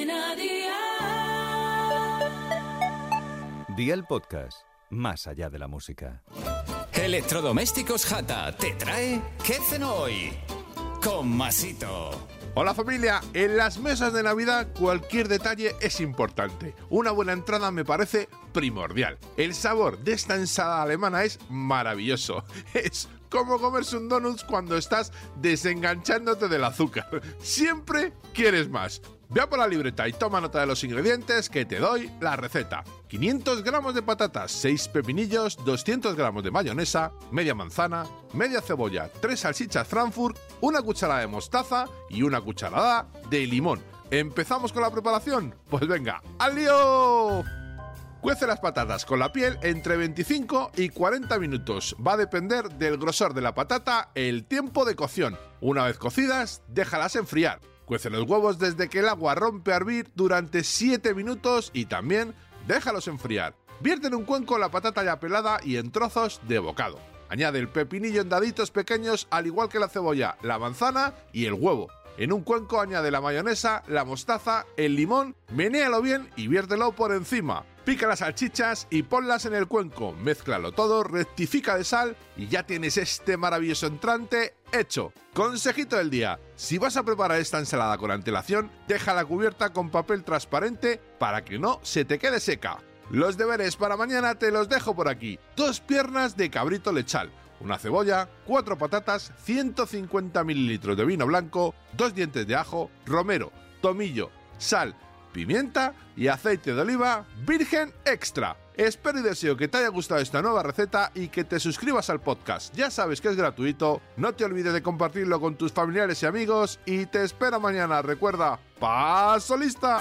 Cadena Dial. Día el podcast, más allá de la música. Electrodomésticos Jata te trae ¿Qué cenó hoy? Con Masito. Hola familia, en las mesas de Navidad cualquier detalle es importante. Una buena entrada me parece primordial. El sabor de esta ensalada alemana es maravilloso. Es como comerse un donuts cuando estás desenganchándote del azúcar. Siempre quieres más. Ve por la libreta y toma nota de los ingredientes que te doy la receta. 500 gramos de patatas, 6 pepinillos, 200 gramos de mayonesa, media manzana, media cebolla, 3 salchichas Frankfurt, una cucharada de mostaza y una cucharada de limón. ¿Empezamos con la preparación? Pues venga, ¡al lío! Cuece las patatas con la piel entre 25 y 40 minutos. Va a depender del grosor de la patata, el tiempo de cocción. Una vez cocidas, déjalas enfriar. Cuece los huevos desde que el agua rompe a hervir durante 7 minutos y también déjalos enfriar. Vierte en un cuenco la patata ya pelada y en trozos de bocado. Añade el pepinillo en daditos pequeños al igual que la cebolla, la manzana y el huevo. En un cuenco añade la mayonesa, la mostaza, el limón, menéalo bien y viértelo por encima. Pica las salchichas y ponlas en el cuenco, mézclalo todo, rectifica de sal y ya tienes este maravilloso entrante hecho. Consejito del día, si vas a preparar esta ensalada con antelación, deja la cubierta con papel transparente para que no se te quede seca. Los deberes para mañana te los dejo por aquí. Dos piernas de cabrito lechal, una cebolla, cuatro patatas, 150 mililitros de vino blanco, dos dientes de ajo, romero, tomillo, sal, pimienta y aceite de oliva virgen extra. Espero y deseo que te haya gustado esta nueva receta y que te suscribas al podcast. Ya sabes que es gratuito, no te olvides de compartirlo con tus familiares y amigos y te espero mañana. Recuerda, paso lista.